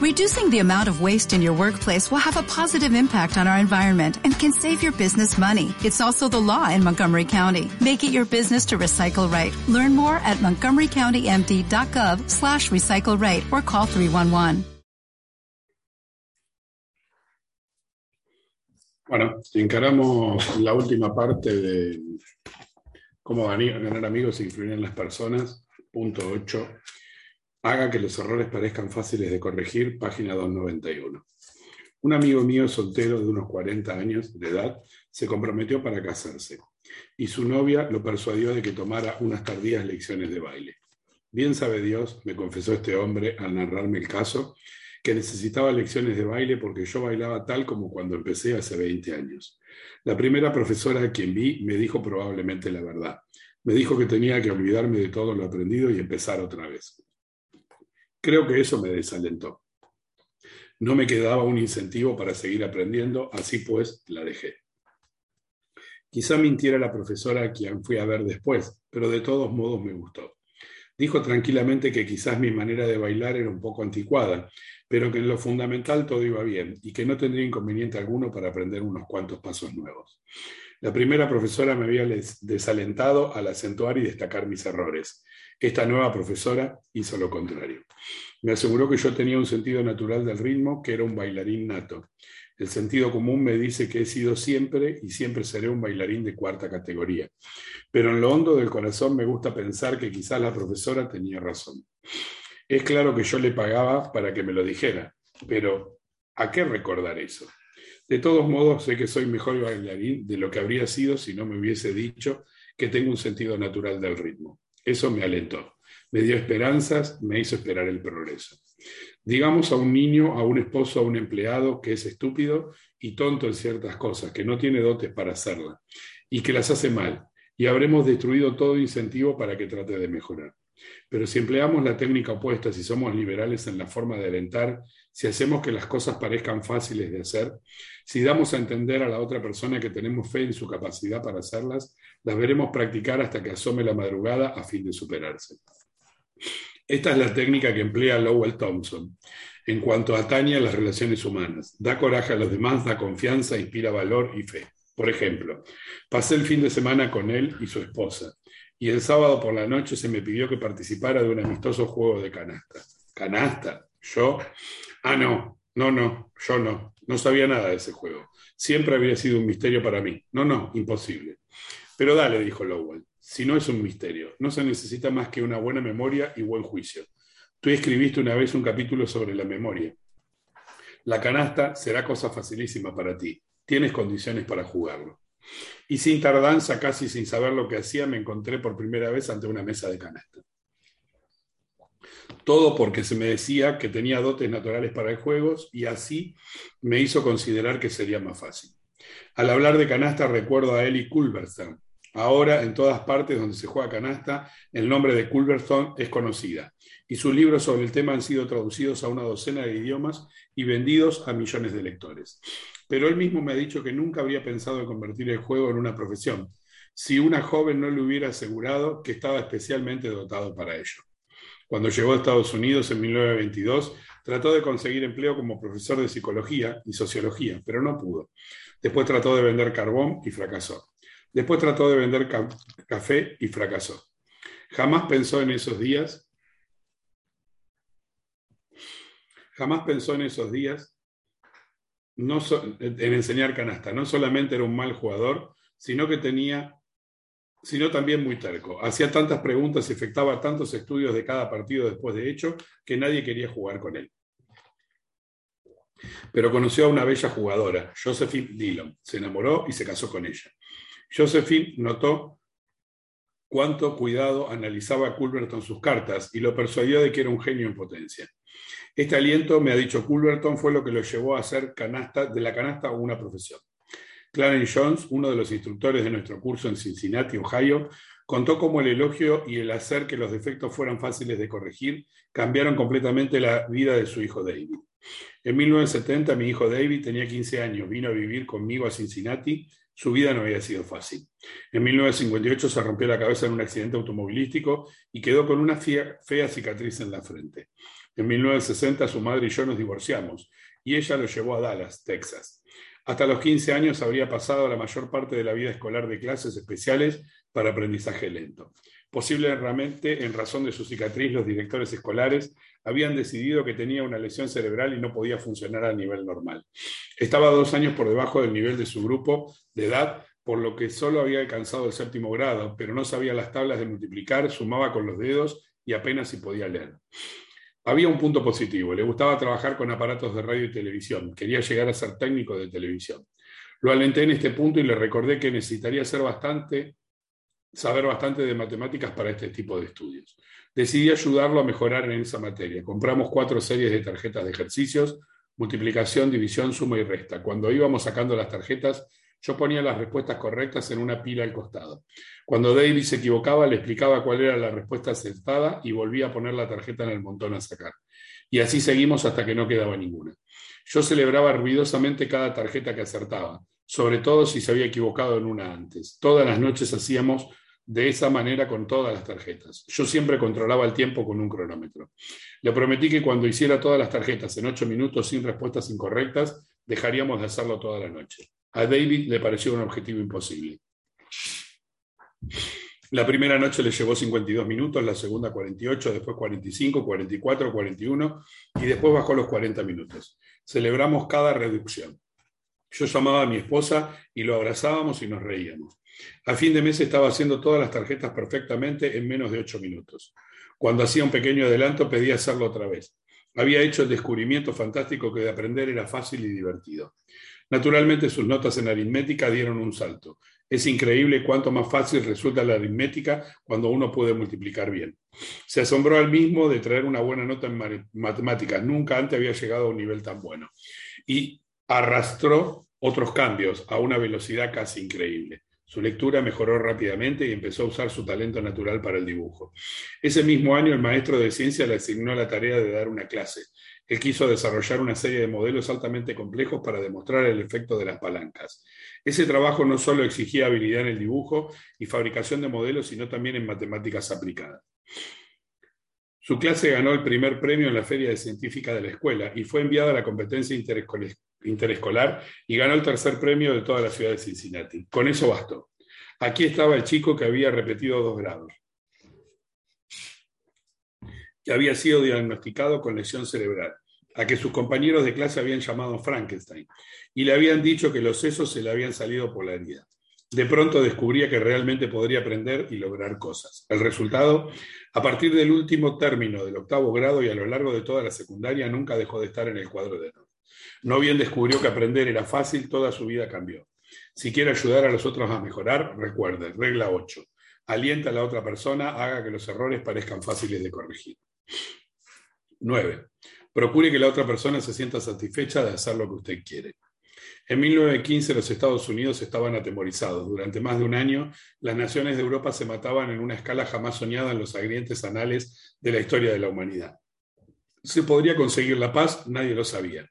Reducing the amount of waste in your workplace will have a positive impact on our environment and can save your business money. It's also the law in Montgomery County. Make it your business to recycle right. Learn more at montgomerycountymd.gov slash recycle right or call 311. Bueno, encaramos la última parte de cómo ganar amigos e influir en las personas, punto 8. Haga que los errores parezcan fáciles de corregir, página 291. Un amigo mío soltero de unos 40 años de edad se comprometió para casarse y su novia lo persuadió de que tomara unas tardías lecciones de baile. Bien sabe Dios, me confesó este hombre al narrarme el caso, que necesitaba lecciones de baile porque yo bailaba tal como cuando empecé hace 20 años. La primera profesora a quien vi me dijo probablemente la verdad. Me dijo que tenía que olvidarme de todo lo aprendido y empezar otra vez. Creo que eso me desalentó. No me quedaba un incentivo para seguir aprendiendo, así pues la dejé. Quizá mintiera la profesora a quien fui a ver después, pero de todos modos me gustó. Dijo tranquilamente que quizás mi manera de bailar era un poco anticuada, pero que en lo fundamental todo iba bien y que no tendría inconveniente alguno para aprender unos cuantos pasos nuevos. La primera profesora me había desalentado al acentuar y destacar mis errores. Esta nueva profesora hizo lo contrario. Me aseguró que yo tenía un sentido natural del ritmo, que era un bailarín nato. El sentido común me dice que he sido siempre y siempre seré un bailarín de cuarta categoría. Pero en lo hondo del corazón me gusta pensar que quizás la profesora tenía razón. Es claro que yo le pagaba para que me lo dijera, pero ¿a qué recordar eso? De todos modos, sé que soy mejor bailarín de lo que habría sido si no me hubiese dicho que tengo un sentido natural del ritmo. Eso me alentó, me dio esperanzas, me hizo esperar el progreso. Digamos a un niño, a un esposo, a un empleado que es estúpido y tonto en ciertas cosas, que no tiene dotes para hacerlas y que las hace mal, y habremos destruido todo incentivo para que trate de mejorar. Pero si empleamos la técnica opuesta, si somos liberales en la forma de alentar, si hacemos que las cosas parezcan fáciles de hacer, si damos a entender a la otra persona que tenemos fe en su capacidad para hacerlas, las veremos practicar hasta que asome la madrugada a fin de superarse. Esta es la técnica que emplea Lowell Thompson en cuanto atañe a las relaciones humanas. Da coraje a los demás, da confianza, inspira valor y fe. Por ejemplo, pasé el fin de semana con él y su esposa y el sábado por la noche se me pidió que participara de un amistoso juego de canasta. ¿Canasta? ¿Yo? Ah, no, no, no, yo no. No sabía nada de ese juego. Siempre había sido un misterio para mí. No, no, imposible. Pero dale, dijo Lowell, si no es un misterio, no se necesita más que una buena memoria y buen juicio. Tú escribiste una vez un capítulo sobre la memoria. La canasta será cosa facilísima para ti. Tienes condiciones para jugarlo. Y sin tardanza, casi sin saber lo que hacía, me encontré por primera vez ante una mesa de canasta. Todo porque se me decía que tenía dotes naturales para el juego y así me hizo considerar que sería más fácil. Al hablar de canasta recuerdo a Eli Culberson. Ahora, en todas partes donde se juega canasta, el nombre de Culberson es conocida y sus libros sobre el tema han sido traducidos a una docena de idiomas y vendidos a millones de lectores pero él mismo me ha dicho que nunca habría pensado en convertir el juego en una profesión, si una joven no le hubiera asegurado que estaba especialmente dotado para ello. Cuando llegó a Estados Unidos en 1922, trató de conseguir empleo como profesor de psicología y sociología, pero no pudo. Después trató de vender carbón y fracasó. Después trató de vender café y fracasó. Jamás pensó en esos días, jamás pensó en esos días no en enseñar canasta. No solamente era un mal jugador, sino que tenía, sino también muy terco. Hacía tantas preguntas y efectuaba tantos estudios de cada partido después de hecho que nadie quería jugar con él. Pero conoció a una bella jugadora, Josephine Dillon. Se enamoró y se casó con ella. Josephine notó cuánto cuidado analizaba Culberton sus cartas y lo persuadió de que era un genio en potencia. Este aliento, me ha dicho Culberton, fue lo que lo llevó a hacer canasta, de la canasta una profesión. Clarence Jones, uno de los instructores de nuestro curso en Cincinnati, Ohio, contó cómo el elogio y el hacer que los defectos fueran fáciles de corregir cambiaron completamente la vida de su hijo David. En 1970 mi hijo David tenía 15 años, vino a vivir conmigo a Cincinnati, su vida no había sido fácil. En 1958 se rompió la cabeza en un accidente automovilístico y quedó con una fea, cicatriz en la frente. En 1960 su madre y yo nos divorciamos y ella lo llevó a Dallas, Texas. Hasta los 15 años habría pasado la mayor parte de la vida escolar de clases especiales para aprendizaje lento. Posiblemente en razón de su cicatriz, los directores escolares habían decidido que tenía una lesión cerebral y no podía funcionar a nivel normal. Estaba dos años por debajo del nivel de su grupo de edad, por lo que solo había alcanzado el séptimo grado, pero no sabía las tablas de multiplicar, sumaba con los dedos y apenas si podía leer. Había un punto positivo, le gustaba trabajar con aparatos de radio y televisión, quería llegar a ser técnico de televisión. Lo alenté en este punto y le recordé que necesitaría ser bastante, saber bastante de matemáticas para este tipo de estudios. Decidí ayudarlo a mejorar en esa materia. Compramos cuatro series de tarjetas de ejercicios, multiplicación, división, suma y resta. Cuando íbamos sacando las tarjetas, yo ponía las respuestas correctas en una pila al costado. Cuando David se equivocaba, le explicaba cuál era la respuesta acertada y volvía a poner la tarjeta en el montón a sacar. Y así seguimos hasta que no quedaba ninguna. Yo celebraba ruidosamente cada tarjeta que acertaba, sobre todo si se había equivocado en una antes. Todas las noches hacíamos de esa manera con todas las tarjetas. Yo siempre controlaba el tiempo con un cronómetro. Le prometí que cuando hiciera todas las tarjetas en ocho minutos sin respuestas incorrectas, dejaríamos de hacerlo toda la noche. A David le pareció un objetivo imposible. La primera noche le llevó 52 minutos, la segunda 48, después 45, 44, 41 y después bajó los 40 minutos. Celebramos cada reducción. Yo llamaba a mi esposa y lo abrazábamos y nos reíamos. A fin de mes estaba haciendo todas las tarjetas perfectamente en menos de 8 minutos. Cuando hacía un pequeño adelanto pedía hacerlo otra vez. Había hecho el descubrimiento fantástico que de aprender era fácil y divertido. Naturalmente sus notas en aritmética dieron un salto. Es increíble cuánto más fácil resulta la aritmética cuando uno puede multiplicar bien. Se asombró al mismo de traer una buena nota en matemáticas. Nunca antes había llegado a un nivel tan bueno. Y arrastró otros cambios a una velocidad casi increíble. Su lectura mejoró rápidamente y empezó a usar su talento natural para el dibujo. Ese mismo año el maestro de ciencia le asignó la tarea de dar una clase. Él quiso desarrollar una serie de modelos altamente complejos para demostrar el efecto de las palancas. Ese trabajo no solo exigía habilidad en el dibujo y fabricación de modelos, sino también en matemáticas aplicadas. Su clase ganó el primer premio en la Feria de Científica de la escuela y fue enviada a la competencia interescolar y ganó el tercer premio de toda la ciudad de Cincinnati. Con eso bastó. Aquí estaba el chico que había repetido dos grados que había sido diagnosticado con lesión cerebral, a que sus compañeros de clase habían llamado Frankenstein, y le habían dicho que los sesos se le habían salido por la herida. De pronto descubría que realmente podría aprender y lograr cosas. El resultado, a partir del último término del octavo grado y a lo largo de toda la secundaria, nunca dejó de estar en el cuadro de honor. No bien descubrió que aprender era fácil, toda su vida cambió. Si quiere ayudar a los otros a mejorar, recuerde, regla 8. Alienta a la otra persona, haga que los errores parezcan fáciles de corregir. 9. Procure que la otra persona se sienta satisfecha de hacer lo que usted quiere. En 1915 los Estados Unidos estaban atemorizados. Durante más de un año, las naciones de Europa se mataban en una escala jamás soñada en los agrientes anales de la historia de la humanidad. ¿Se podría conseguir la paz? Nadie lo sabía.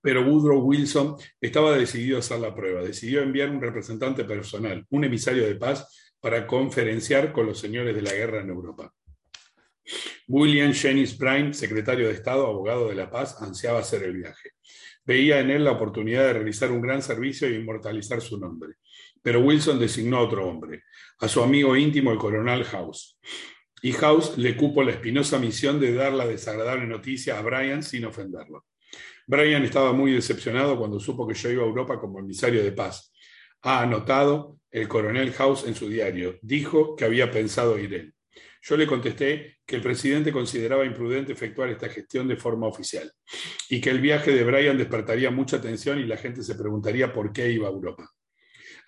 Pero Woodrow Wilson estaba decidido a hacer la prueba. Decidió enviar un representante personal, un emisario de paz, para conferenciar con los señores de la guerra en Europa. William Jennings Bryan, secretario de Estado, abogado de la paz, ansiaba hacer el viaje. Veía en él la oportunidad de realizar un gran servicio e inmortalizar su nombre. Pero Wilson designó a otro hombre, a su amigo íntimo, el coronel House. Y House le cupo la espinosa misión de dar la desagradable noticia a Bryan sin ofenderlo. Bryan estaba muy decepcionado cuando supo que yo iba a Europa como emisario de paz. Ha anotado el coronel House en su diario. Dijo que había pensado ir él. Yo le contesté que el presidente consideraba imprudente efectuar esta gestión de forma oficial y que el viaje de Brian despertaría mucha atención y la gente se preguntaría por qué iba a Europa.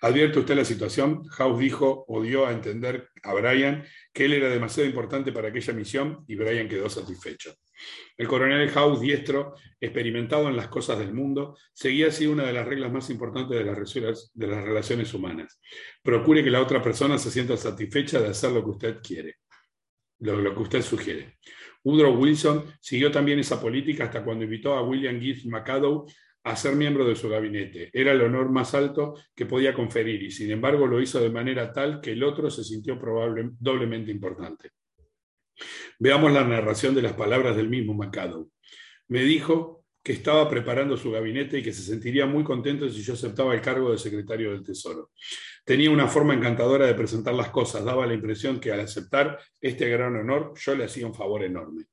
¿Advierte usted la situación? House dijo o dio a entender a Brian que él era demasiado importante para aquella misión y Brian quedó satisfecho. El coronel House, diestro, experimentado en las cosas del mundo, seguía así una de las reglas más importantes de las, relaciones humanas. Procure que la otra persona se sienta satisfecha de hacer lo que usted quiere lo, que usted sugiere. Woodrow Wilson siguió también esa política hasta cuando invitó a William Gibbs McAdoo a ser miembro de su gabinete. Era el honor más alto que podía conferir y sin embargo lo hizo de manera tal que el otro se sintió probablemente doblemente importante. Veamos la narración de las palabras del mismo McAdoo. Me dijo que estaba preparando su gabinete y que se sentiría muy contento si yo aceptaba el cargo de secretario del Tesoro. Tenía una forma encantadora de presentar las cosas, daba la impresión que al aceptar este gran honor yo le hacía un favor enorme.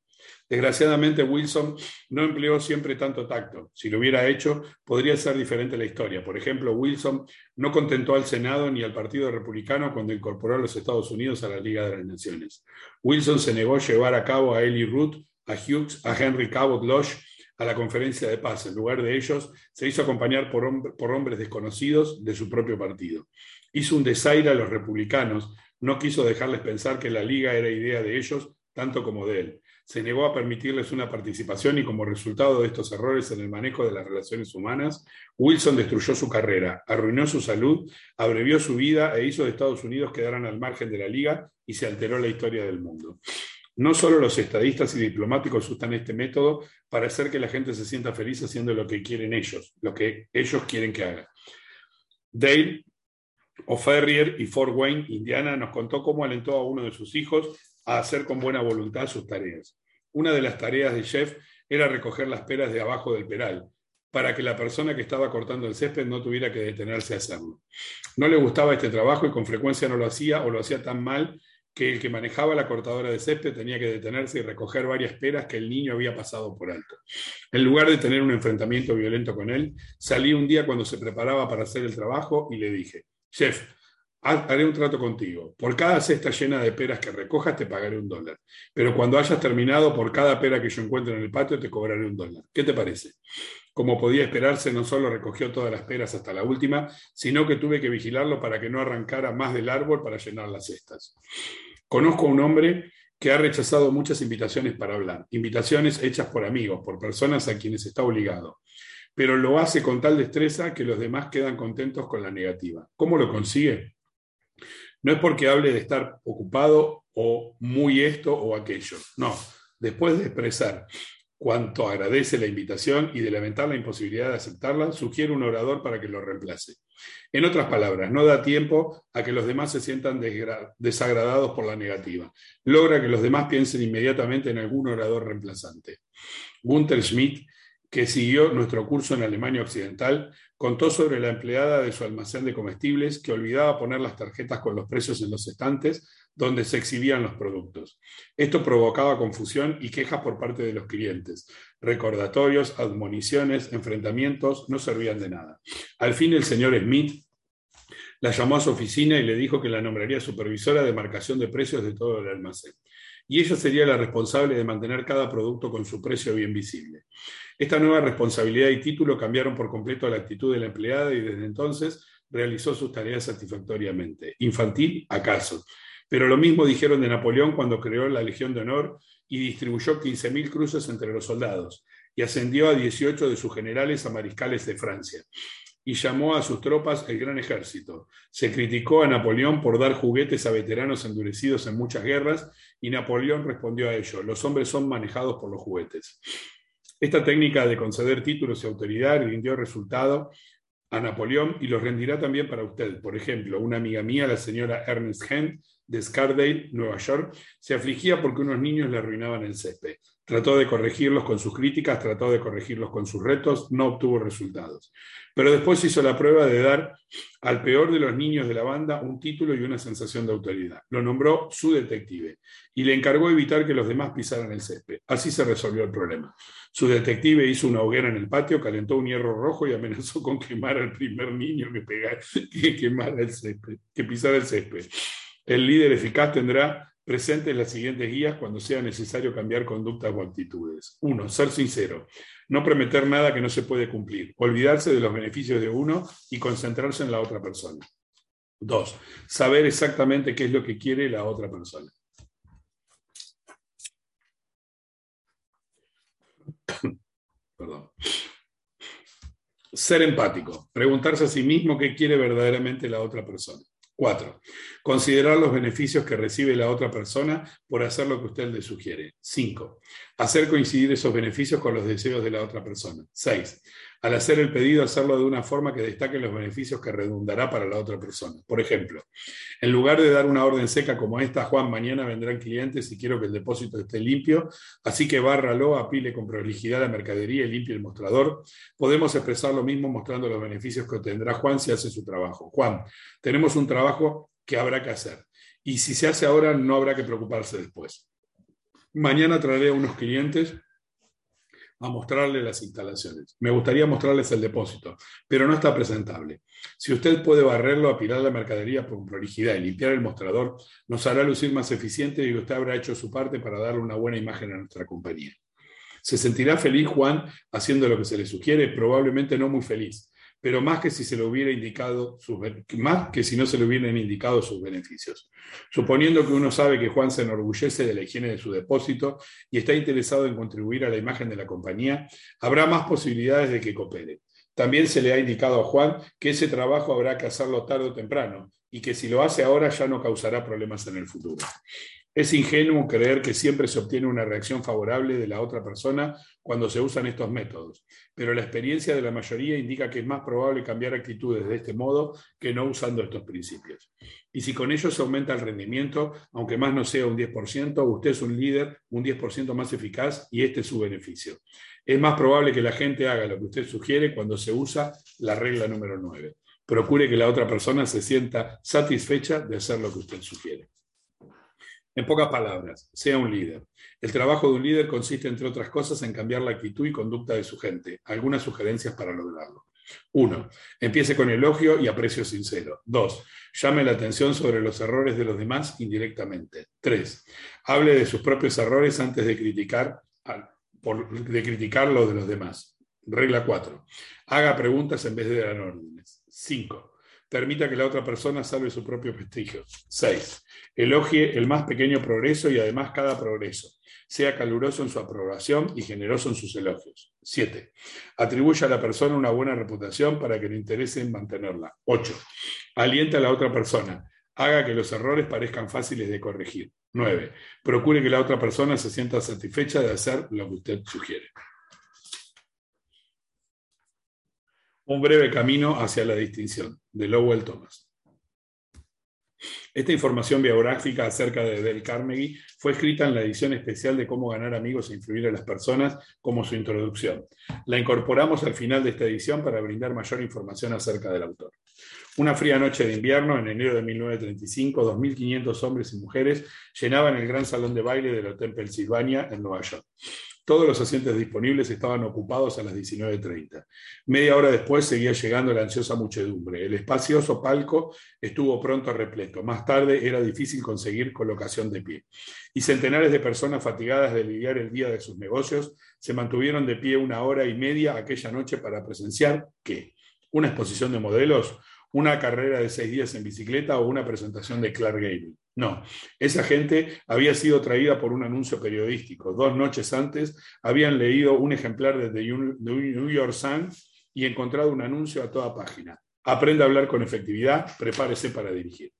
Desgraciadamente, Wilson no empleó siempre tanto tacto. Si lo hubiera hecho, podría ser diferente la historia. Por ejemplo, Wilson no contentó al Senado ni al Partido Republicano cuando incorporó a los Estados Unidos a la Liga de las Naciones. Wilson se negó a llevar a cabo a Eli Root, a Hughes, a Henry Cabot Lodge a la conferencia de paz. En lugar de ellos, se hizo acompañar por, por hombres desconocidos de su propio partido. Hizo un desaire a los republicanos, no quiso dejarles pensar que la Liga era idea de ellos tanto como de él se negó a permitirles una participación y como resultado de estos errores en el manejo de las relaciones humanas, Wilson destruyó su carrera, arruinó su salud, abrevió su vida e hizo de Estados Unidos quedaran al margen de la liga y se alteró la historia del mundo. No solo los estadistas y diplomáticos usan este método para hacer que la gente se sienta feliz haciendo lo que quieren ellos, lo que ellos quieren que haga. Dale O'Ferrier y Fort Wayne, Indiana, nos contó cómo alentó a uno de sus hijos a hacer con buena voluntad sus tareas. Una de las tareas de Jeff era recoger las peras de abajo del peral, para que la persona que estaba cortando el césped no tuviera que detenerse a hacerlo. No le gustaba este trabajo y con frecuencia no lo hacía o lo hacía tan mal que el que manejaba la cortadora de césped tenía que detenerse y recoger varias peras que el niño había pasado por alto. En lugar de tener un enfrentamiento violento con él, salí un día cuando se preparaba para hacer el trabajo y le dije, Jeff, haré un trato contigo. Por cada cesta llena de peras que recojas te pagaré un dólar. Pero cuando hayas terminado, por cada pera que yo encuentre en el patio te cobraré un dólar. ¿Qué te parece? Como podía esperarse, no solo recogió todas las peras hasta la última, sino que tuve que vigilarlo para que no arrancara más del árbol para llenar las cestas. Conozco a un hombre que ha rechazado muchas invitaciones para hablar, invitaciones hechas por amigos, por personas a quienes está obligado, pero lo hace con tal destreza que los demás quedan contentos con la negativa. ¿Cómo lo consigue? No es porque hable de estar ocupado o muy esto o aquello. No, después de expresar cuanto agradece la invitación y de lamentar la imposibilidad de aceptarla, sugiere un orador para que lo reemplace. En otras palabras, no da tiempo a que los demás se sientan desagradados por la negativa. Logra que los demás piensen inmediatamente en algún orador reemplazante. Gunther Schmidt que siguió nuestro curso en Alemania Occidental, contó sobre la empleada de su almacén de comestibles que olvidaba poner las tarjetas con los precios en los estantes donde se exhibían los productos. Esto provocaba confusión y quejas por parte de los clientes. Recordatorios, admoniciones, enfrentamientos no servían de nada. Al fin el señor Smith la llamó a su oficina y le dijo que la nombraría supervisora de marcación de precios de todo el almacén. Y ella sería la responsable de mantener cada producto con su precio bien visible. Esta nueva responsabilidad y título cambiaron por completo la actitud de la empleada y desde entonces realizó sus tareas satisfactoriamente. Infantil, acaso. Pero lo mismo dijeron de Napoleón cuando creó la Legión de Honor y distribuyó 15.000 cruces entre los soldados y ascendió a 18 de sus generales a mariscales de Francia y llamó a sus tropas el Gran Ejército. Se criticó a Napoleón por dar juguetes a veteranos endurecidos en muchas guerras y Napoleón respondió a ello, los hombres son manejados por los juguetes. Esta técnica de conceder títulos y autoridad rindió resultado a Napoleón y lo rendirá también para usted. Por ejemplo, una amiga mía, la señora Ernest Hent, de Scardale, Nueva York, se afligía porque unos niños le arruinaban el césped. Trató de corregirlos con sus críticas, trató de corregirlos con sus retos, no obtuvo resultados. Pero después hizo la prueba de dar al peor de los niños de la banda un título y una sensación de autoridad. Lo nombró su detective y le encargó evitar que los demás pisaran el césped. Así se resolvió el problema. Su detective hizo una hoguera en el patio, calentó un hierro rojo y amenazó con quemar al primer niño que, pegara, que quemara el césped, que pisara el césped. El líder eficaz tendrá presentes las siguientes guías cuando sea necesario cambiar conductas o actitudes. Uno, ser sincero. No prometer nada que no se puede cumplir. Olvidarse de los beneficios de uno y concentrarse en la otra persona. Dos, saber exactamente qué es lo que quiere la otra persona. Perdón. Ser empático. Preguntarse a sí mismo qué quiere verdaderamente la otra persona. Cuatro, considerar los beneficios que recibe la otra persona por hacer lo que usted le sugiere. Cinco, Hacer coincidir esos beneficios con los deseos de la otra persona. 6. Al hacer el pedido, hacerlo de una forma que destaque los beneficios que redundará para la otra persona. Por ejemplo, en lugar de dar una orden seca como esta, Juan, mañana vendrán clientes y quiero que el depósito esté limpio, así que bárralo, apile con prolijidad la mercadería y limpie el mostrador, podemos expresar lo mismo mostrando los beneficios que obtendrá Juan si hace su trabajo. Juan, tenemos un trabajo que habrá que hacer. Y si se hace ahora, no habrá que preocuparse después. Mañana traeré a unos clientes a mostrarles las instalaciones. Me gustaría mostrarles el depósito, pero no está presentable. Si usted puede barrerlo, apilar la mercadería con prolijidad y limpiar el mostrador, nos hará lucir más eficiente y usted habrá hecho su parte para darle una buena imagen a nuestra compañía. ¿Se sentirá feliz Juan haciendo lo que se le sugiere? Probablemente no muy feliz, pero más que si se le hubiera indicado más que si no se le hubieran indicado sus beneficios. Suponiendo que uno sabe que Juan se enorgullece de la higiene de su depósito y está interesado en contribuir a la imagen de la compañía, habrá más posibilidades de que coopere. También se le ha indicado a Juan que ese trabajo habrá que hacerlo tarde o temprano y que si lo hace ahora ya no causará problemas en el futuro. Es ingenuo creer que siempre se obtiene una reacción favorable de la otra persona cuando se usan estos métodos, pero la experiencia de la mayoría indica que es más probable cambiar actitudes de este modo que no usando estos principios. Y si con ello se aumenta el rendimiento, aunque más no sea un 10%, usted es un líder un 10% más eficaz y este es su beneficio. Es más probable que la gente haga lo que usted sugiere cuando se usa la regla número 9. Procure que la otra persona se sienta satisfecha de hacer lo que usted sugiere. En pocas palabras, sea un líder. El trabajo de un líder consiste, entre otras cosas, en cambiar la actitud y conducta de su gente. Algunas sugerencias para lograrlo. Uno, empiece con elogio y aprecio sincero. Dos, llame la atención sobre los errores de los demás indirectamente. Tres, hable de sus propios errores antes de criticar, de criticar los de los demás. Regla cuatro, haga preguntas en vez de dar órdenes. Cinco, permita que la otra persona salve su propio prestigio. 6. Elogie el más pequeño progreso y además cada progreso. Sea caluroso en su aprobación y generoso en sus elogios. 7. Atribuya a la persona una buena reputación para que le interese en mantenerla. 8. Alienta a la otra persona. Haga que los errores parezcan fáciles de corregir. 9. Procure que la otra persona se sienta satisfecha de hacer lo que usted sugiere. Un breve camino hacia la distinción, de Lowell Thomas. Esta información biográfica acerca de Del Carnegie fue escrita en la edición especial de Cómo ganar amigos e influir a las personas como su introducción. La incorporamos al final de esta edición para brindar mayor información acerca del autor. Una fría noche de invierno, en enero de 1935, 2.500 hombres y mujeres llenaban el gran salón de baile del Hotel Pennsylvania en Nueva York. Todos los asientos disponibles estaban ocupados a las 19.30. Media hora después seguía llegando la ansiosa muchedumbre. El espacioso palco estuvo pronto repleto. Más tarde era difícil conseguir colocación de pie. Y centenares de personas fatigadas de lidiar el día de sus negocios se mantuvieron de pie una hora y media aquella noche para presenciar ¿qué? Una exposición de modelos, una carrera de seis días en bicicleta o una presentación de Clark Gable. No, esa gente había sido traída por un anuncio periodístico. Dos noches antes habían leído un ejemplar de The New York Sun y encontrado un anuncio a toda página. Aprenda a hablar con efectividad, prepárese para dirigir.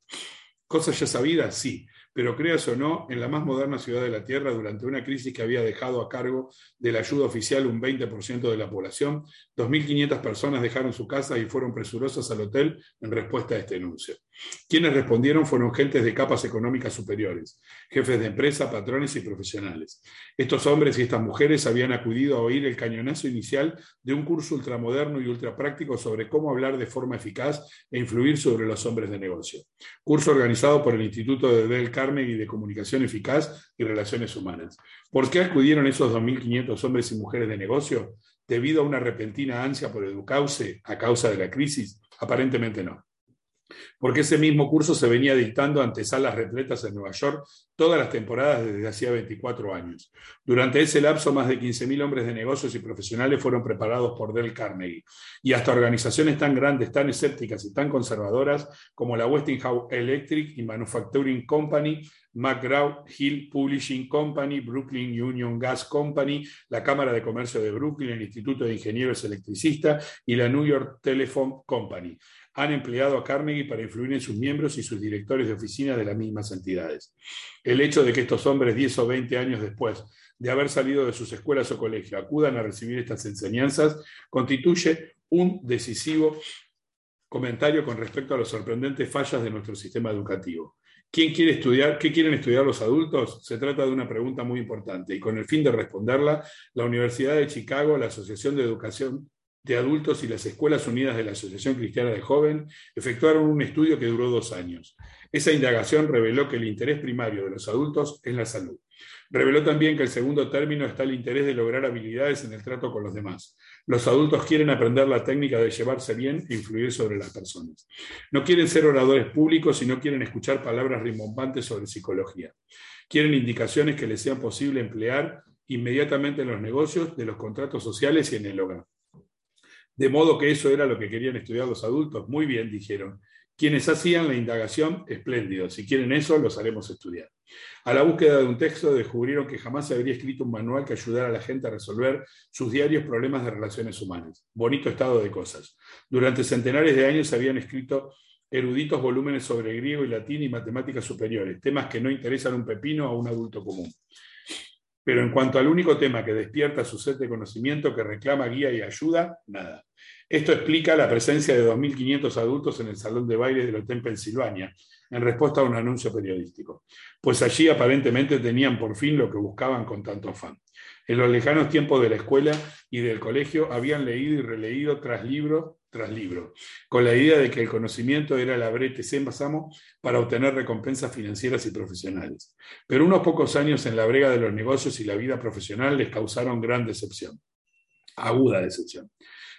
Cosas ya sabidas, sí, pero creas o no, en la más moderna ciudad de la Tierra, durante una crisis que había dejado a cargo de la ayuda oficial un 20% de la población, 2.500 personas dejaron su casa y fueron presurosas al hotel en respuesta a este anuncio. Quienes respondieron fueron gentes de capas económicas superiores, jefes de empresa, patrones y profesionales. Estos hombres y estas mujeres habían acudido a oír el cañonazo inicial de un curso ultramoderno y ultrapráctico sobre cómo hablar de forma eficaz e influir sobre los hombres de negocio. Curso organizado por el Instituto de Del Carnegie de Comunicación Eficaz y Relaciones Humanas. ¿Por qué acudieron esos 2.500 hombres y mujeres de negocio? ¿Debido a una repentina ansia por educarse a causa de la crisis? Aparentemente no porque ese mismo curso se venía dictando ante salas repletas en Nueva York todas las temporadas desde hacía 24 años. Durante ese lapso, más de 15.000 hombres de negocios y profesionales fueron preparados por Del Carnegie, y hasta organizaciones tan grandes, tan escépticas y tan conservadoras como la Westinghouse Electric y Manufacturing Company, McGraw-Hill Publishing Company, Brooklyn Union Gas Company, la Cámara de Comercio de Brooklyn, el Instituto de Ingenieros Electricistas y la New York Telephone Company han empleado a Carnegie para influir en sus miembros y sus directores de oficina de las mismas entidades. El hecho de que estos hombres 10 o 20 años después de haber salido de sus escuelas o colegios acudan a recibir estas enseñanzas, constituye un decisivo comentario con respecto a las sorprendentes fallas de nuestro sistema educativo. ¿Quién quiere estudiar? ¿Qué quieren estudiar los adultos? Se trata de una pregunta muy importante y con el fin de responderla, la Universidad de Chicago, la Asociación de Educación de Adultos y las Escuelas Unidas de la Asociación Cristiana de Joven efectuaron un estudio que duró dos años. Esa indagación reveló que el interés primario de los adultos es la salud. Reveló también que el segundo término está el interés de lograr habilidades en el trato con los demás. Los adultos quieren aprender la técnica de llevarse bien e influir sobre las personas. No quieren ser oradores públicos y no quieren escuchar palabras rimbombantes sobre psicología. Quieren indicaciones que les sean posible emplear inmediatamente en los negocios, de los contratos sociales y en el hogar. De modo que eso era lo que querían estudiar los adultos. Muy bien, dijeron. Quienes hacían la indagación, espléndido. Si quieren eso, los haremos estudiar. A la búsqueda de un texto descubrieron que jamás se habría escrito un manual que ayudara a la gente a resolver sus diarios problemas de relaciones humanas. Bonito estado de cosas. Durante centenares de años se habían escrito eruditos volúmenes sobre griego y latín y matemáticas superiores, temas que no interesan un pepino a un adulto común. Pero en cuanto al único tema que despierta su sed de conocimiento, que reclama guía y ayuda, nada. Esto explica la presencia de 2.500 adultos en el salón de baile del Hotel Pensilvania, en respuesta a un anuncio periodístico, pues allí aparentemente tenían por fin lo que buscaban con tanto afán. En los lejanos tiempos de la escuela y del colegio habían leído y releído tras libro tras libro, con la idea de que el conocimiento era la brete para obtener recompensas financieras y profesionales. Pero unos pocos años en la brega de los negocios y la vida profesional les causaron gran decepción, aguda decepción.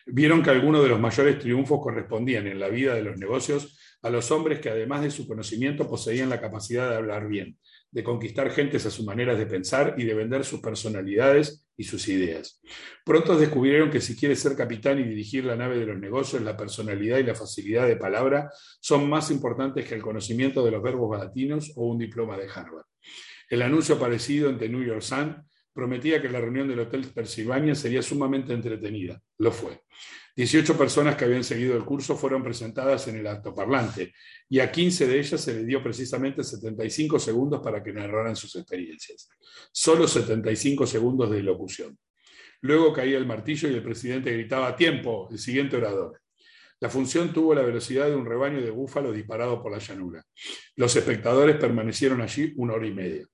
Vieron que algunos de los mayores triunfos correspondían en la vida de los negocios a los hombres que además de su conocimiento poseían la capacidad de hablar bien, de conquistar gentes a sus maneras de pensar y de vender sus personalidades y sus ideas. Pronto descubrieron que si quieres ser capitán y dirigir la nave de los negocios, la personalidad y la facilidad de palabra son más importantes que el conocimiento de los verbos latinos o un diploma de Harvard. El anuncio aparecido en The New York Sun prometía que la reunión del Hotel Pennsylvania sería sumamente entretenida. Lo fue. 18 personas que habían seguido el curso fueron presentadas en el altoparlante y a 15 de ellas se les dio precisamente 75 segundos para que narraran sus experiencias. Solo 75 segundos de locución. Luego caía el martillo y el presidente gritaba, tiempo, el siguiente orador. La función tuvo la velocidad de un rebaño de búfalos disparado por la llanura. Los espectadores permanecieron allí una hora y media.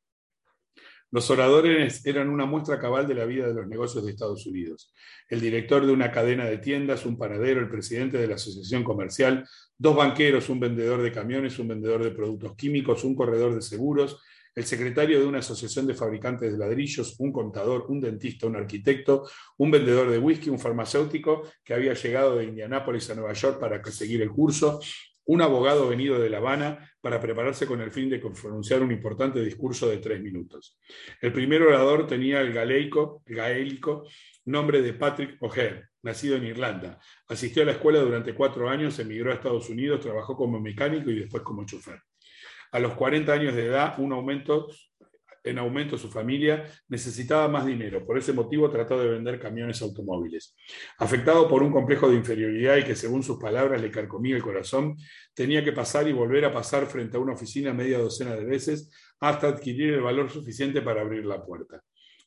Los oradores eran una muestra cabal de la vida de los negocios de Estados Unidos. El director de una cadena de tiendas, un panadero, el presidente de la asociación comercial, dos banqueros, un vendedor de camiones, un vendedor de productos químicos, un corredor de seguros, el secretario de una asociación de fabricantes de ladrillos, un contador, un dentista, un arquitecto, un vendedor de whisky, un farmacéutico que había llegado de Indianápolis a Nueva York para seguir el curso, un abogado venido de La Habana para prepararse con el fin de pronunciar un importante discurso de tres minutos. El primer orador tenía el gaélico, gaélico nombre de Patrick O'Hare, nacido en Irlanda. Asistió a la escuela durante cuatro años, emigró a Estados Unidos, trabajó como mecánico y después como chofer. A los 40 años de edad, un aumento en aumento su familia, necesitaba más dinero. Por ese motivo trató de vender camiones automóviles. Afectado por un complejo de inferioridad y que según sus palabras le carcomía el corazón, tenía que pasar y volver a pasar frente a una oficina media docena de veces hasta adquirir el valor suficiente para abrir la puerta.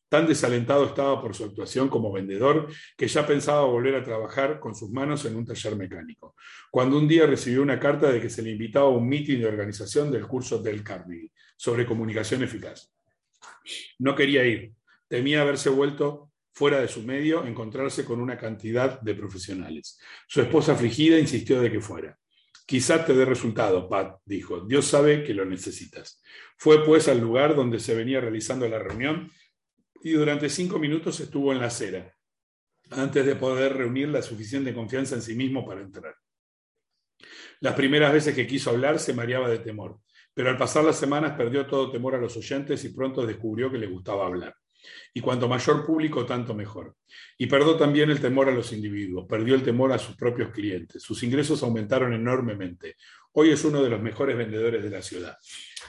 Tan desalentado estaba por su actuación como vendedor que ya pensaba volver a trabajar con sus manos en un taller mecánico, cuando un día recibió una carta de que se le invitaba a un mitin de organización del curso del Carnegie sobre comunicación eficaz. No quería ir, temía haberse vuelto fuera de su medio, encontrarse con una cantidad de profesionales. Su esposa afligida insistió de que fuera. Quizá te dé resultado, Pat, dijo. Dios sabe que lo necesitas. Fue pues al lugar donde se venía realizando la reunión y durante cinco minutos estuvo en la acera, antes de poder reunir la suficiente confianza en sí mismo para entrar. Las primeras veces que quiso hablar se mareaba de temor pero al pasar las semanas perdió todo temor a los oyentes y pronto descubrió que le gustaba hablar. Y cuanto mayor público, tanto mejor. Y perdió también el temor a los individuos, perdió el temor a sus propios clientes. Sus ingresos aumentaron enormemente. Hoy es uno de los mejores vendedores de la ciudad.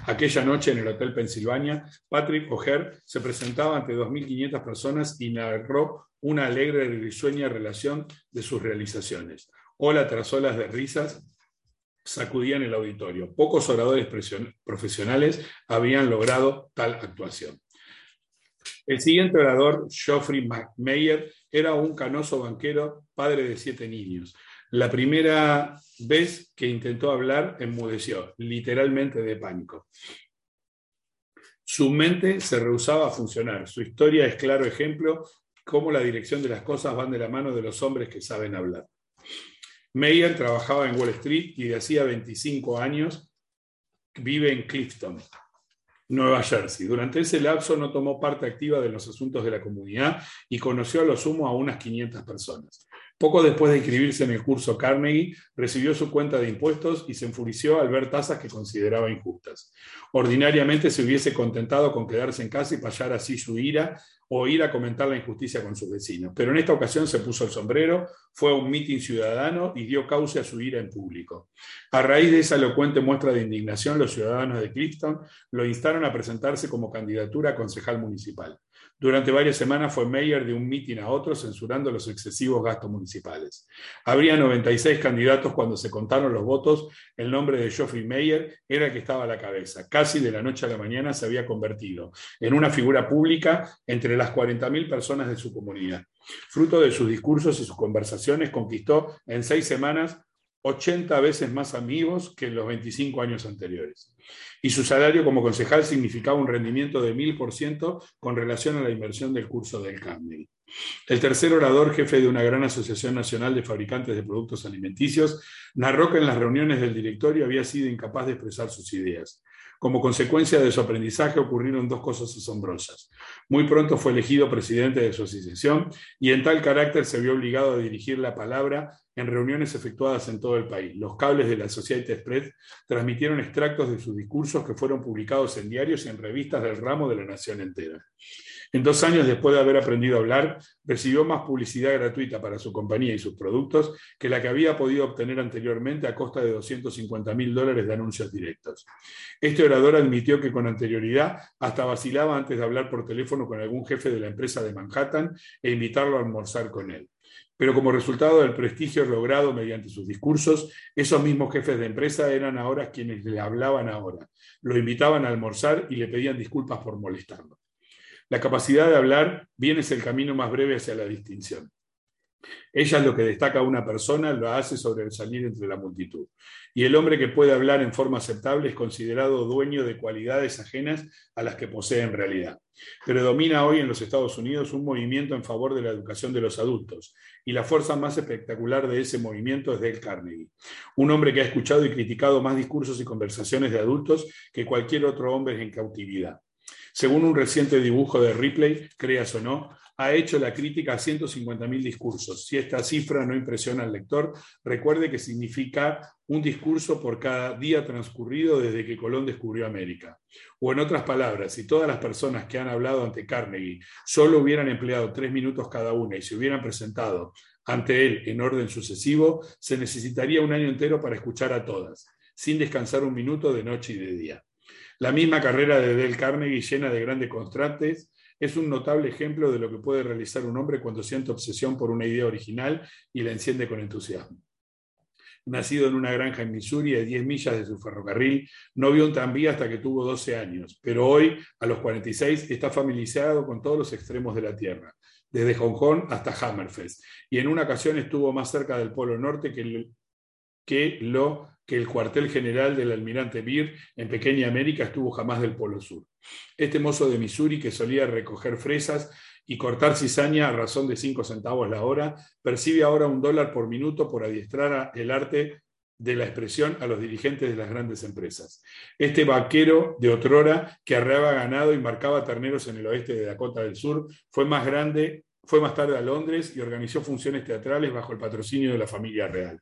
Aquella noche en el Hotel Pensilvania, Patrick O'Hare se presentaba ante 2.500 personas y narró una alegre y risueña relación de sus realizaciones. Ola tras olas de risas sacudían el auditorio. Pocos oradores profesionales habían logrado tal actuación. El siguiente orador, Geoffrey Meyer, era un canoso banquero, padre de siete niños. La primera vez que intentó hablar, enmudeció, literalmente de pánico. Su mente se rehusaba a funcionar. Su historia es claro ejemplo cómo la dirección de las cosas van de la mano de los hombres que saben hablar. Meyer trabajaba en Wall Street y de hacía 25 años vive en Clifton, Nueva Jersey. Durante ese lapso no tomó parte activa de los asuntos de la comunidad y conoció a lo sumo a unas 500 personas. Poco después de inscribirse en el curso Carnegie, recibió su cuenta de impuestos y se enfureció al ver tasas que consideraba injustas. Ordinariamente se hubiese contentado con quedarse en casa y payar así su ira o ir a comentar la injusticia con sus vecinos. Pero en esta ocasión se puso el sombrero, fue a un mitin ciudadano y dio cauce a su ira en público. A raíz de esa elocuente muestra de indignación, los ciudadanos de Clifton lo instaron a presentarse como candidatura a concejal municipal. Durante varias semanas fue mayor de un mitin a otro censurando los excesivos gastos municipales. Habría 96 candidatos cuando se contaron los votos. El nombre de Geoffrey Meyer era el que estaba a la cabeza. Casi de la noche a la mañana se había convertido en una figura pública entre las 40.000 personas de su comunidad. Fruto de sus discursos y sus conversaciones, conquistó en seis semanas 80 veces más amigos que en los 25 años anteriores. Y su salario como concejal significaba un rendimiento de 1000% con relación a la inversión del curso del Carnegie. El tercer orador, jefe de una gran asociación nacional de fabricantes de productos alimenticios, narró que en las reuniones del directorio había sido incapaz de expresar sus ideas. Como consecuencia de su aprendizaje ocurrieron dos cosas asombrosas. Muy pronto fue elegido presidente de su asociación y en tal carácter se vio obligado a dirigir la palabra en reuniones efectuadas en todo el país. Los cables de la Society Press transmitieron extractos de sus discursos que fueron publicados en diarios y en revistas del ramo de la nación entera. En dos años después de haber aprendido a hablar, recibió más publicidad gratuita para su compañía y sus productos que la que había podido obtener anteriormente a costa de 250 mil dólares de anuncios directos. Este orador admitió que con anterioridad hasta vacilaba antes de hablar por teléfono con algún jefe de la empresa de Manhattan e invitarlo a almorzar con él. Pero como resultado del prestigio logrado mediante sus discursos, esos mismos jefes de empresa eran ahora quienes le hablaban ahora. Lo invitaban a almorzar y le pedían disculpas por molestarlo. La capacidad de hablar bien es el camino más breve hacia la distinción. Ella es lo que destaca a una persona, lo hace sobresalir entre la multitud. Y el hombre que puede hablar en forma aceptable es considerado dueño de cualidades ajenas a las que posee en realidad. Pero domina hoy en los Estados Unidos un movimiento en favor de la educación de los adultos, y la fuerza más espectacular de ese movimiento es Dale Carnegie, un hombre que ha escuchado y criticado más discursos y conversaciones de adultos que cualquier otro hombre en cautividad. Según un reciente dibujo de Ripley, creas o no, ha hecho la crítica a 150.000 discursos. Si esta cifra no impresiona al lector, recuerde que significa un discurso por cada día transcurrido desde que Colón descubrió América. O en otras palabras, si todas las personas que han hablado ante Carnegie solo hubieran empleado tres minutos cada una y se hubieran presentado ante él en orden sucesivo, se necesitaría un año entero para escuchar a todas, sin descansar un minuto de noche y de día. La misma carrera de Del Carnegie, llena de grandes contrastes, es un notable ejemplo de lo que puede realizar un hombre cuando siente obsesión por una idea original y la enciende con entusiasmo. Nacido en una granja en Missouri a 10 millas de su ferrocarril, no vio un tranvía hasta que tuvo 12 años, pero hoy, a los 46, está familiarizado con todos los extremos de la Tierra, desde Hong Kong hasta Hammerfest, y en una ocasión estuvo más cerca del Polo Norte que, que lo que el cuartel general del almirante Beer en Pequeña América estuvo jamás del Polo Sur. Este mozo de Missouri que solía recoger fresas y cortar cizaña a razón de cinco centavos la hora, percibe ahora un dólar por minuto por adiestrar el arte de la expresión a los dirigentes de las grandes empresas. Este vaquero de otrora que arreaba ganado y marcaba terneros en el oeste de Dakota del Sur fue más grande, fue más tarde a Londres y organizó funciones teatrales bajo el patrocinio de la familia real.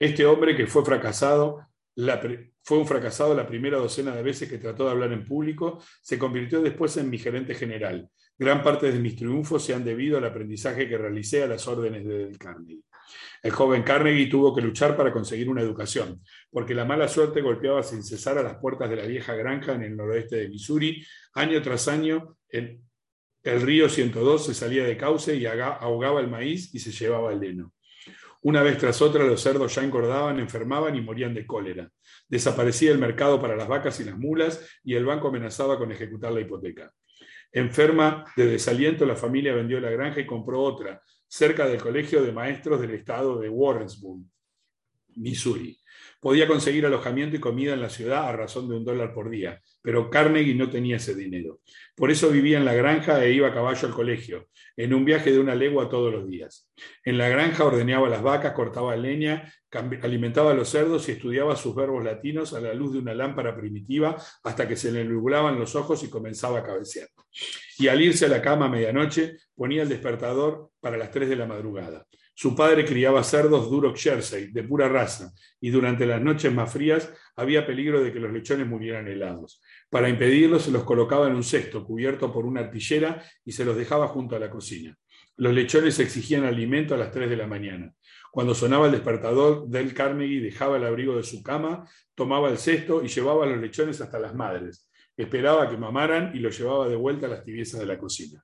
Este hombre que fue fracasado, fue un fracasado la primera docena de veces que trató de hablar en público, se convirtió después en mi gerente general. Gran parte de mis triunfos se han debido al aprendizaje que realicé a las órdenes de Del Carnegie. El joven Carnegie tuvo que luchar para conseguir una educación, porque la mala suerte golpeaba sin cesar a las puertas de la vieja granja en el noroeste de Missouri. Año tras año, el, el río 102 se salía de cauce y ahogaba el maíz y se llevaba el heno. Una vez tras otra los cerdos ya engordaban, enfermaban y morían de cólera. Desaparecía el mercado para las vacas y las mulas y el banco amenazaba con ejecutar la hipoteca. Enferma de desaliento, la familia vendió la granja y compró otra, cerca del Colegio de Maestros del Estado de Warrensburg, Missouri. Podía conseguir alojamiento y comida en la ciudad a razón de un dólar por día, pero Carnegie no tenía ese dinero. Por eso vivía en la granja e iba a caballo al colegio, en un viaje de una legua todos los días. En la granja ordeñaba las vacas, cortaba leña, alimentaba a los cerdos y estudiaba sus verbos latinos a la luz de una lámpara primitiva hasta que se le nublaban los ojos y comenzaba a cabecear. Y al irse a la cama a medianoche ponía el despertador para las 3 de la madrugada. Su padre criaba cerdos Duroc Jersey, de pura raza, y durante las noches más frías había peligro de que los lechones murieran helados. Para impedirlo, se los colocaba en un cesto cubierto por una artillera y se los dejaba junto a la cocina. Los lechones exigían alimento a las 3 de la mañana. Cuando sonaba el despertador, Del Carnegie dejaba el abrigo de su cama, tomaba el cesto y llevaba los lechones hasta las madres. Esperaba que mamaran y los llevaba de vuelta a las tibiezas de la cocina.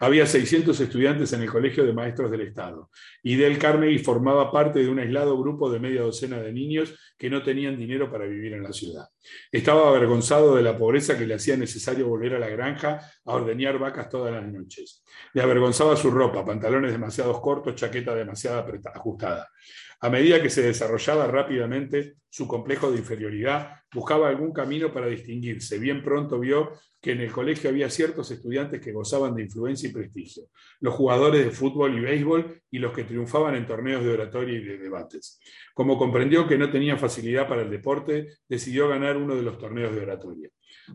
Había 600 estudiantes en el Colegio de Maestros del Estado y Del Carnegie formaba parte de un aislado grupo de media docena de niños que no tenían dinero para vivir en la ciudad. Estaba avergonzado de la pobreza que le hacía necesario volver a la granja a ordeñar vacas todas las noches. Le avergonzaba su ropa, pantalones demasiado cortos, chaqueta demasiado ajustada. A medida que se desarrollaba rápidamente su complejo de inferioridad, buscaba algún camino para distinguirse. Bien pronto vio que en el colegio había ciertos estudiantes que gozaban de influencia y prestigio, los jugadores de fútbol y béisbol y los que triunfaban en torneos de oratoria y de debates. Como comprendió que no tenía facilidad para el deporte, decidió ganar uno de los torneos de oratoria.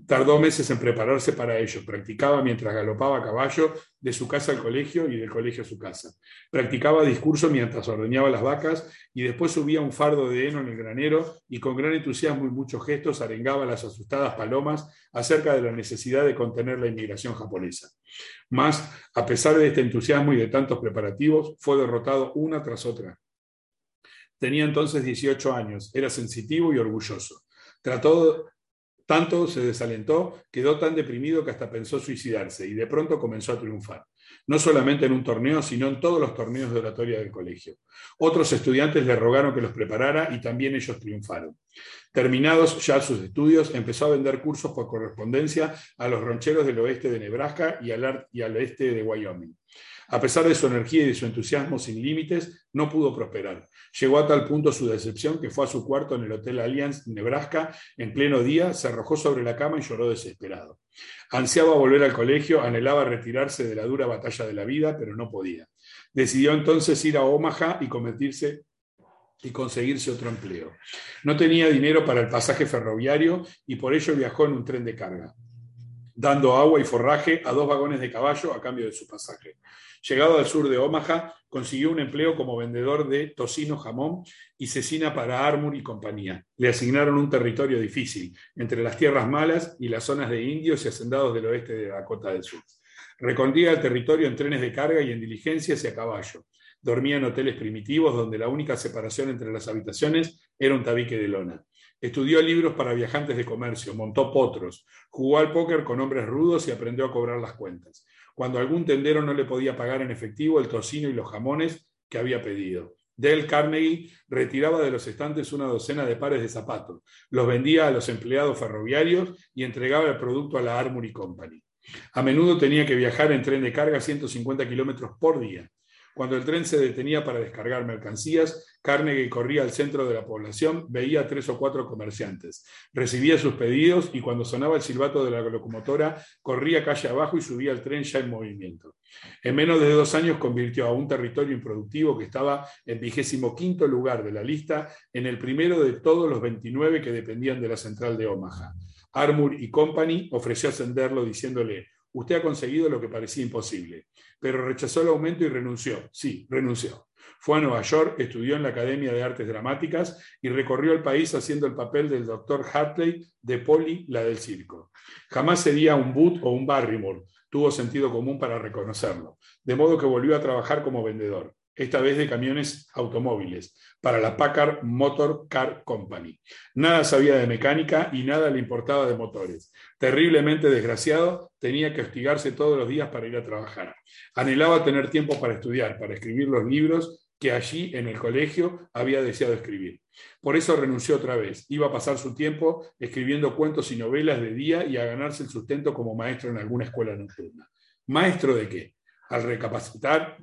Tardó meses en prepararse para ello. Practicaba mientras galopaba a caballo de su casa al colegio y del colegio a su casa. Practicaba discurso mientras ordeñaba las vacas y después subía un fardo de heno en el granero y con gran entusiasmo y muchos gestos arengaba a las asustadas palomas acerca de la necesidad de contener la inmigración japonesa. Mas, a pesar de este entusiasmo y de tantos preparativos, fue derrotado una tras otra. Tenía entonces 18 años, era sensitivo y orgulloso. Trató tanto se desalentó, quedó tan deprimido que hasta pensó suicidarse y de pronto comenzó a triunfar. No solamente en un torneo, sino en todos los torneos de oratoria del colegio. Otros estudiantes le rogaron que los preparara y también ellos triunfaron. Terminados ya sus estudios, empezó a vender cursos por correspondencia a los rancheros del oeste de Nebraska y al, y al este de Wyoming. A pesar de su energía y de su entusiasmo sin límites, no pudo prosperar. Llegó a tal punto su decepción que fue a su cuarto en el Hotel Alliance, Nebraska, en pleno día, se arrojó sobre la cama y lloró desesperado. Ansiaba volver al colegio, anhelaba retirarse de la dura batalla de la vida, pero no podía. Decidió entonces ir a Omaha y convertirse y conseguirse otro empleo. No tenía dinero para el pasaje ferroviario y por ello viajó en un tren de carga, dando agua y forraje a dos vagones de caballo a cambio de su pasaje. Llegado al sur de Omaha, consiguió un empleo como vendedor de tocino, jamón y cecina para Armour y compañía. Le asignaron un territorio difícil, entre las tierras malas y las zonas de indios y hacendados del oeste de Dakota del Sur. Recorría el territorio en trenes de carga y en diligencias y a caballo. Dormía en hoteles primitivos donde la única separación entre las habitaciones era un tabique de lona. Estudió libros para viajantes de comercio, montó potros, jugó al póker con hombres rudos y aprendió a cobrar las cuentas cuando algún tendero no le podía pagar en efectivo el tocino y los jamones que había pedido. Dale Carnegie retiraba de los estantes una docena de pares de zapatos, los vendía a los empleados ferroviarios y entregaba el producto a la Armory Company. A menudo tenía que viajar en tren de carga 150 kilómetros por día. Cuando el tren se detenía para descargar mercancías, Carnegie corría al centro de la población, veía a tres o cuatro comerciantes, recibía sus pedidos y cuando sonaba el silbato de la locomotora, corría calle abajo y subía al tren ya en movimiento. En menos de dos años convirtió a un territorio improductivo que estaba en vigésimo quinto lugar de la lista en el primero de todos los 29 que dependían de la central de Omaha. Armour y Company ofreció ascenderlo diciéndole, usted ha conseguido lo que parecía imposible pero rechazó el aumento y renunció. Sí, renunció. Fue a Nueva York, estudió en la Academia de Artes Dramáticas y recorrió el país haciendo el papel del Dr. Hartley de Polly, la del circo. Jamás sería un Booth o un Barrymore, tuvo sentido común para reconocerlo, de modo que volvió a trabajar como vendedor esta vez de camiones automóviles, para la Packard Motor Car Company. Nada sabía de mecánica y nada le importaba de motores. Terriblemente desgraciado, tenía que hostigarse todos los días para ir a trabajar. Anhelaba tener tiempo para estudiar, para escribir los libros que allí en el colegio había deseado escribir. Por eso renunció otra vez. Iba a pasar su tiempo escribiendo cuentos y novelas de día y a ganarse el sustento como maestro en alguna escuela nocturna. ¿Maestro de qué? Al recapacitar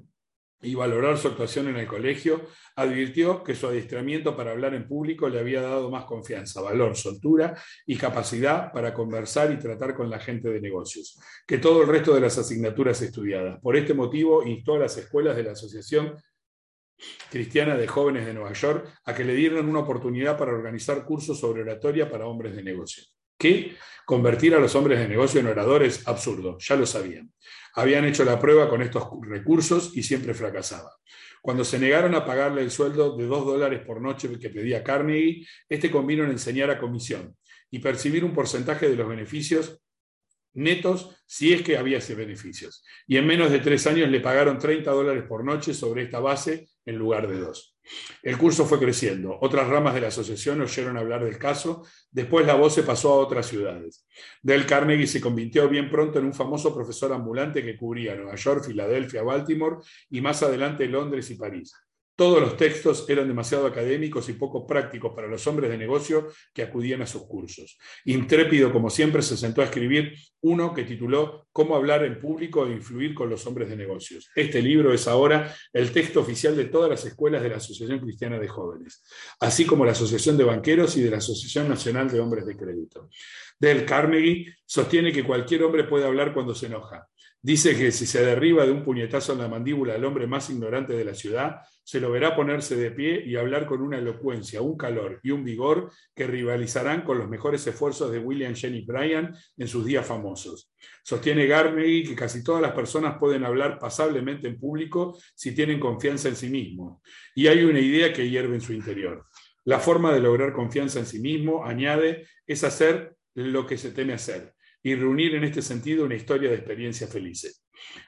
y valorar su actuación en el colegio, advirtió que su adiestramiento para hablar en público le había dado más confianza, valor, soltura y capacidad para conversar y tratar con la gente de negocios, que todo el resto de las asignaturas estudiadas. Por este motivo, instó a las escuelas de la Asociación Cristiana de Jóvenes de Nueva York a que le dieran una oportunidad para organizar cursos sobre oratoria para hombres de negocios. ¿Qué? Convertir a los hombres de negocio en oradores, absurdo, ya lo sabían. Habían hecho la prueba con estos recursos y siempre fracasaba. Cuando se negaron a pagarle el sueldo de dos dólares por noche que pedía Carnegie, este convino en enseñar a comisión y percibir un porcentaje de los beneficios netos si es que había ese beneficios. Y en menos de tres años le pagaron 30 dólares por noche sobre esta base en lugar de dos. El curso fue creciendo. Otras ramas de la asociación oyeron hablar del caso. Después la voz se pasó a otras ciudades. Del Carnegie se convirtió bien pronto en un famoso profesor ambulante que cubría Nueva York, Filadelfia, Baltimore y más adelante Londres y París. Todos los textos eran demasiado académicos y poco prácticos para los hombres de negocio que acudían a sus cursos. Intrépido como siempre, se sentó a escribir uno que tituló Cómo hablar en público e influir con los hombres de negocios. Este libro es ahora el texto oficial de todas las escuelas de la Asociación Cristiana de Jóvenes, así como la Asociación de Banqueros y de la Asociación Nacional de Hombres de Crédito. Del Carnegie sostiene que cualquier hombre puede hablar cuando se enoja. Dice que si se derriba de un puñetazo en la mandíbula al hombre más ignorante de la ciudad, se lo verá ponerse de pie y hablar con una elocuencia, un calor y un vigor que rivalizarán con los mejores esfuerzos de William Jenny Bryan en sus días famosos. Sostiene Garney que casi todas las personas pueden hablar pasablemente en público si tienen confianza en sí mismos. Y hay una idea que hierve en su interior. La forma de lograr confianza en sí mismo, añade, es hacer lo que se teme hacer y reunir en este sentido una historia de experiencias felices.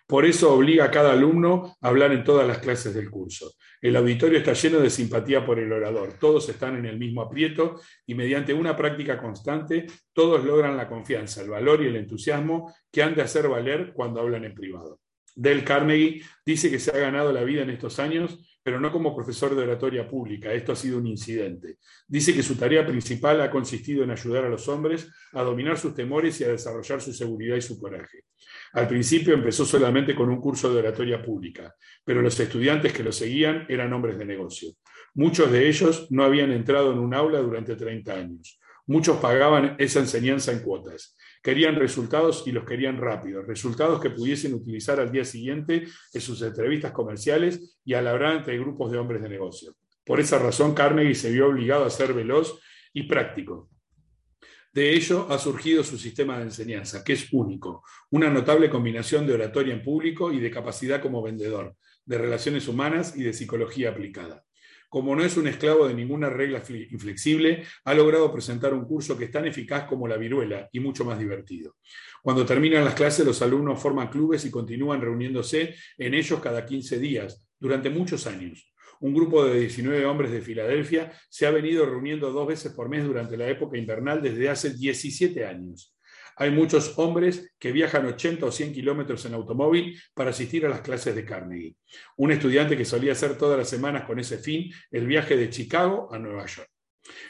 Por eso obliga a cada alumno a hablar en todas las clases del curso. El auditorio está lleno de simpatía por el orador, todos están en el mismo aprieto y mediante una práctica constante todos logran la confianza, el valor y el entusiasmo que han de hacer valer cuando hablan en privado. Del Carnegie dice que se ha ganado la vida en estos años pero no como profesor de oratoria pública. Esto ha sido un incidente. Dice que su tarea principal ha consistido en ayudar a los hombres a dominar sus temores y a desarrollar su seguridad y su coraje. Al principio empezó solamente con un curso de oratoria pública, pero los estudiantes que lo seguían eran hombres de negocio. Muchos de ellos no habían entrado en un aula durante 30 años. Muchos pagaban esa enseñanza en cuotas. Querían resultados y los querían rápidos, resultados que pudiesen utilizar al día siguiente en sus entrevistas comerciales y al hablar entre grupos de hombres de negocio. Por esa razón, Carnegie se vio obligado a ser veloz y práctico. De ello ha surgido su sistema de enseñanza, que es único, una notable combinación de oratoria en público y de capacidad como vendedor, de relaciones humanas y de psicología aplicada como no es un esclavo de ninguna regla inflexible, ha logrado presentar un curso que es tan eficaz como la viruela y mucho más divertido. Cuando terminan las clases, los alumnos forman clubes y continúan reuniéndose en ellos cada 15 días, durante muchos años. Un grupo de 19 hombres de Filadelfia se ha venido reuniendo dos veces por mes durante la época invernal desde hace 17 años. Hay muchos hombres que viajan 80 o 100 kilómetros en automóvil para asistir a las clases de Carnegie. Un estudiante que solía hacer todas las semanas con ese fin el viaje de Chicago a Nueva York.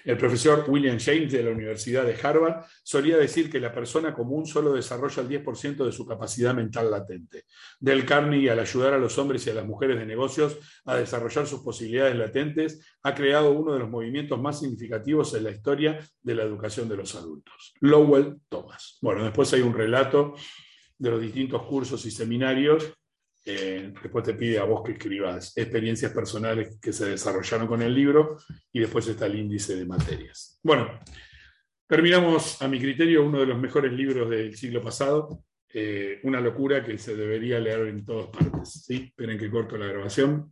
El profesor William James de la Universidad de Harvard solía decir que la persona común solo desarrolla el 10% de su capacidad mental latente. Del Carnegie, al ayudar a los hombres y a las mujeres de negocios a desarrollar sus posibilidades latentes, ha creado uno de los movimientos más significativos en la historia de la educación de los adultos. Lowell Thomas. Bueno, después hay un relato de los distintos cursos y seminarios eh, después te pide a vos que escribas experiencias personales que se desarrollaron con el libro y después está el índice de materias. Bueno, terminamos a mi criterio uno de los mejores libros del siglo pasado, eh, una locura que se debería leer en todas partes. ¿sí? Esperen que corto la grabación.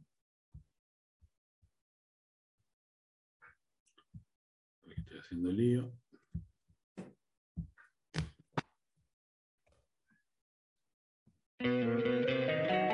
Estoy haciendo lío.